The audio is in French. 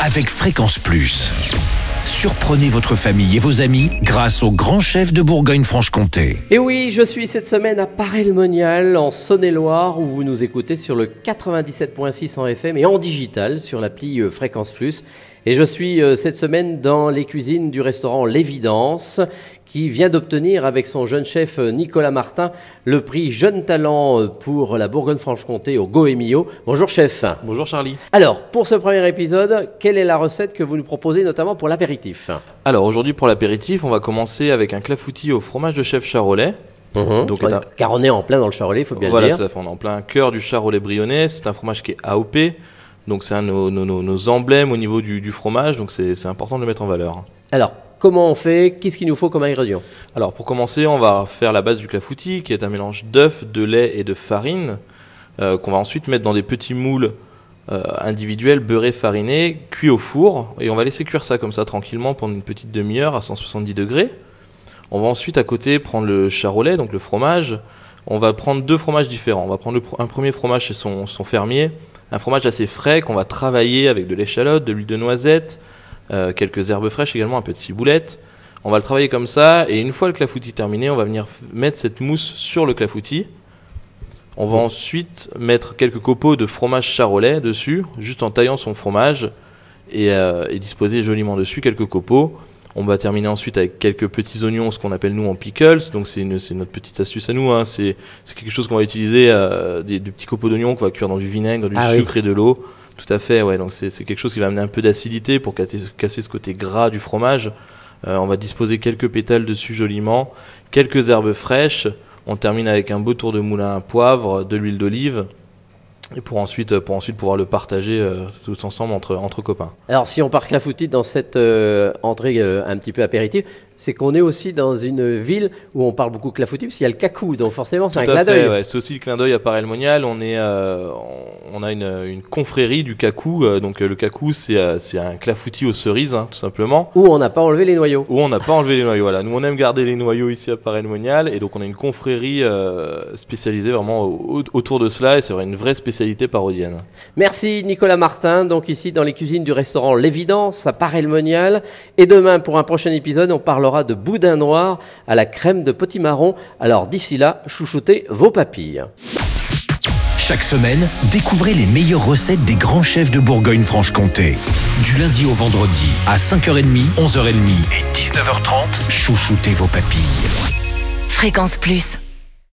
avec Fréquence Plus. Surprenez votre famille et vos amis grâce au grand chef de Bourgogne-Franche-Comté. Et oui, je suis cette semaine à Paray-le-Monial, en Saône-et-Loire, où vous nous écoutez sur le 97.6 en FM et en digital sur l'appli euh, Fréquence Plus. Et je suis euh, cette semaine dans les cuisines du restaurant L'Évidence, qui vient d'obtenir avec son jeune chef euh, Nicolas Martin le prix Jeune Talent euh, pour la Bourgogne-Franche-Comté au Goemio. Bonjour chef. Bonjour Charlie. Alors, pour ce premier épisode, quelle est la recette que vous nous proposez notamment pour l'apéritif? Alors aujourd'hui pour l'apéritif, on va commencer avec un clafoutis au fromage de chef charolais. Donc, Donc, Ouais, est un- Car on est en plein dans le charolais, il faut bien voilà, le dire. à fait, on est en plein cœur du charolais brionnais. C'est un fromage qui est AOP. Donc c'est un de nos, nos- emblèmes au niveau du, du fromage, donc c'est important de le mettre en valeur. Alors, comment on fait? Qu'est-ce qu'il nous faut comme ingrédient Alors pour commencer, on va faire la base du clafoutis, qui est un mélange d'œufs, de lait et de farine, euh, qu'on va ensuite mettre dans des petits moules euh, individuels beurrés farinés, cuits au four, et on va laisser cuire ça comme ça tranquillement pendant une petite demi-heure à 170 degrés. On va ensuite à côté prendre le charolais, donc le fromage. On va prendre deux fromages différents. On va prendre le un premier fromage chez son, son fermier, un fromage assez frais qu'on va travailler avec de l'échalote, de l'huile de noisette, euh, quelques herbes fraîches également, un peu de ciboulette. On va le travailler comme ça, et une fois le clafoutis terminé, on va venir mettre cette mousse sur le clafoutis. On va ensuite mettre quelques copeaux de fromage charolais dessus, juste en taillant son fromage, et, euh, et disposer joliment dessus quelques copeaux. On va terminer ensuite avec quelques petits oignons, ce qu'on appelle nous en pickles. Donc c'est notre petite astuce à nous. hein. C'est quelque chose qu'on va utiliser, euh, des, des petits copeaux d'oignons qu'on va cuire dans du vinaigre, du Ah oui. sucre et de l'eau. Tout à fait, ouais. Donc c'est c'est quelque chose qui va amener un peu d'acidité pour casser, casser ce côté gras du fromage. Euh, on va disposer quelques pétales dessus joliment, quelques herbes fraîches. On termine avec un beau tour de moulin à poivre, de l'huile d'olive. Et pour ensuite, pour ensuite pouvoir le partager euh, tous ensemble entre, copains. Alors, si on part clafoutis dans cette euh, entrée euh, un petit peu apéritive, c'est qu'on est aussi dans une ville où on parle beaucoup clafoutis, parce qu'il y a le cacou, donc forcément, c'est un clin d'œil. ouais. C'est aussi le clin d'œil à Paray-le-Monial. On, est, euh, on a une, une confrérie du cacou. euh, donc euh, le cacou, c'est un clafoutis aux cerises, hein, tout simplement. Où on n'a pas enlevé les noyaux. Où on n'a pas enlevé les noyaux. Voilà. Nous, on aime garder les noyaux ici à Paray-le-Monial. Et donc, on a une confrérie spécialisée vraiment au- au- autour de cela. Et c'est vrai, une vraie spécialité parodienne. Merci Nicolas Martin, donc ici dans les cuisines du restaurant L'Évidence à Paray-le-Monial. Et demain, pour un prochain épisode, on parlera de boudin noir à la crème de potimarron. Alors d'ici là, chouchoutez vos papilles. Chaque semaine, découvrez les meilleures recettes des grands chefs de Bourgogne-Franche-Comté. Du lundi au vendredi, à 5h30, 11h30 et 19h30, chouchoutez vos papilles. Fréquence Plus.